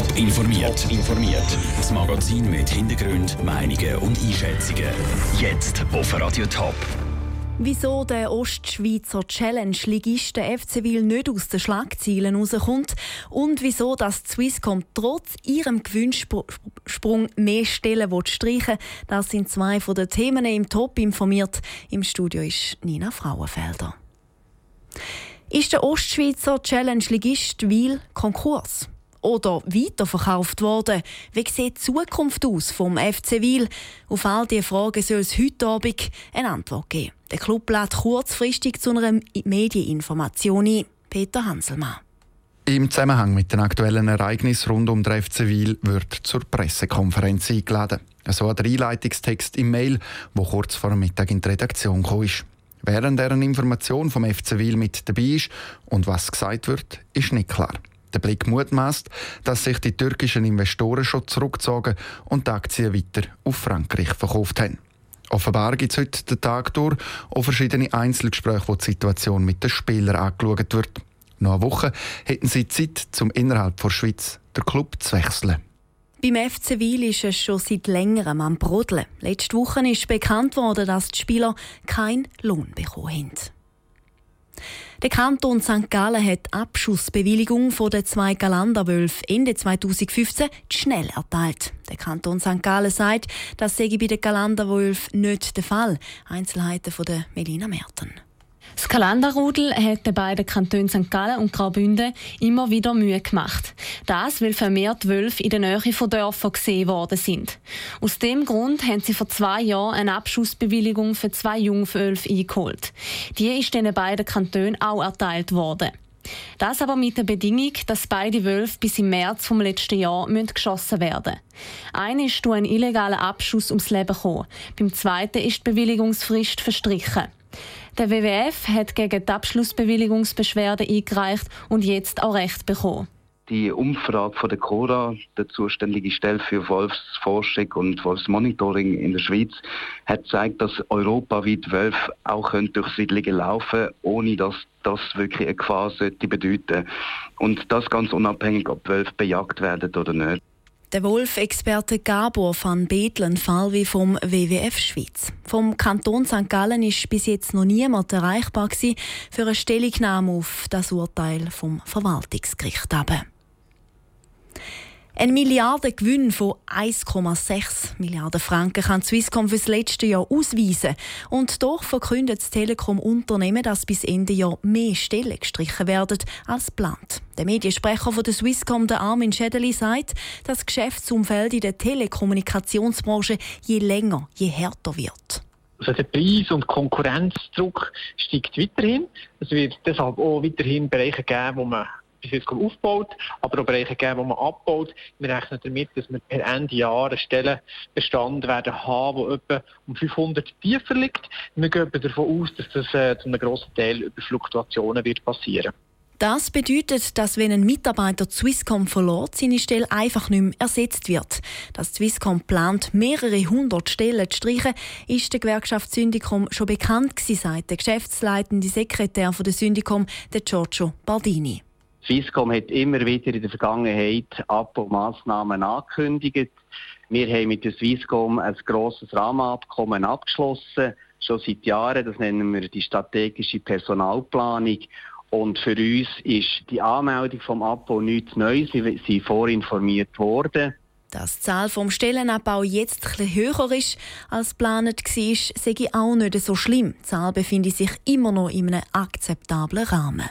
Top informiert. informiert. Das Magazin mit Hintergrund, Meinungen und Einschätzungen. Jetzt auf Radio Top. Wieso der Ostschweizer Challenge-Ligist der FC Wil nicht aus den Schlagzeilen rauskommt und wieso das Swisscom trotz ihrem Gewinnsprung mehr Stellen streichen das sind zwei von den Themen im Top informiert. Im Studio ist Nina Frauenfelder. Ist der Ostschweizer Challenge-Ligist Wil Konkurs? Oder weiterverkauft worden? Wie sieht die Zukunft aus vom FC Wil? Auf all diese Fragen soll es heute Abend eine Antwort geben. Der Club lädt kurzfristig zu einer Medieninformation ein. Peter Hanselmann. Im Zusammenhang mit den aktuellen Ereignissen rund um den FC Wil wird zur Pressekonferenz eingeladen. So der Einleitungstext im Mail, wo kurz vor Mittag in die Redaktion kam. Während deren Information vom FC Wil mit dabei ist und was gesagt wird, ist nicht klar. Der Blick mutmaßt, dass sich die türkischen Investoren schon zurückgezogen und die Aktien weiter auf Frankreich verkauft haben. Offenbar gibt es heute den Tag durch auch verschiedene Einzelgespräche, wo die Situation mit den Spielern angeschaut wird. Noch eine Woche hätten sie Zeit, um innerhalb der Schweiz den Club zu wechseln. Beim FC Wil ist es schon seit längerem am Brodeln. Letzte Woche ist bekannt worden, dass die Spieler keinen Lohn bekommen haben. Der Kanton St. Gallen hat die Abschussbewilligung von den zwei Galanderwölfen Ende 2015 schnell erteilt. Der Kanton St. Gallen sagt, das sei bei den Galanderwölfen nicht der Fall. Einzelheiten von der Melina Merten. Das Kalenderrudel hat den beiden Kantonen St. Gallen und Graubünden immer wieder Mühe gemacht. Das, weil vermehrt Wölfe in der Nähe von Dörfern gesehen worden sind. Aus dem Grund haben sie vor zwei Jahren eine Abschussbewilligung für zwei Jungwölfe eingeholt. Die ist den beiden Kantonen auch erteilt worden. Das aber mit der Bedingung, dass beide Wölfe bis im März vom letzten Jahr geschossen werden Einer ist durch einen illegalen Abschuss ums Leben gekommen. Beim zweiten ist die Bewilligungsfrist verstrichen. Der WWF hat gegen die Abschlussbewilligungsbeschwerde eingereicht und jetzt auch Recht bekommen. Die Umfrage von der Cora, der zuständige Stelle für Wolfsforschung und Wolfsmonitoring in der Schweiz, hat gezeigt, dass europaweit Wölfe auch durch Siedlungen laufen ohne dass das wirklich eine Gefahr sollte bedeuten. Und das ganz unabhängig, ob Wölfe bejagt werden oder nicht. Der Wolf-Experte Gabor van Bethlen Fall wie vom WWF Schweiz. Vom Kanton St. Gallen ist bis jetzt noch niemand erreichbar für eine Stellungnahme auf das Urteil vom Verwaltungsgericht. Haben. Ein Milliardengewinn von 1,6 Milliarden Franken kann Swisscom für das letzte Jahr ausweisen. Und doch verkündet das Telekom-Unternehmen, dass bis Ende Jahr mehr Stellen gestrichen werden als geplant. Der Mediensprecher von der Swisscom, der Armin Schädeli, sagt, dass das Geschäftsumfeld in der Telekommunikationsbranche je länger, je härter wird. Also der Preis- und Konkurrenzdruck steigt weiterhin. Es wird deshalb auch weiterhin Bereiche geben, wo man bis aufgebaut, aber auch Bereiche geben, wo man abbaut. Wir rechnen damit, dass wir per Ende Jahr einen Stellenbestand werden haben, der etwa um 500 tiefer liegt. Wir gehen davon aus, dass das äh, zu einem grossen Teil über Fluktuationen wird passieren. Das bedeutet, dass wenn ein Mitarbeiter Swisscom verlor, seine Stelle einfach nicht mehr ersetzt wird. Dass Swisscom plant, mehrere hundert Stellen zu streichen, ist der Gewerkschaft Syndicom schon bekannt gewesen, sagt der geschäftsleitende Sekretär der Syndicom, der Giorgio Bardini. Swisscom hat immer wieder in der Vergangenheit Abbaumaßnahmen angekündigt. Wir haben mit der Swisscom ein grosses Rahmenabkommen abgeschlossen, schon seit Jahren. Das nennen wir die strategische Personalplanung. Und für uns ist die Anmeldung vom Abbau nichts Neues. Wir sind vorinformiert worden. Dass die Zahl vom Stellenabbau jetzt etwas höher ist als geplant war, sei auch nicht so schlimm. Die Zahl befindet sich immer noch in einem akzeptablen Rahmen.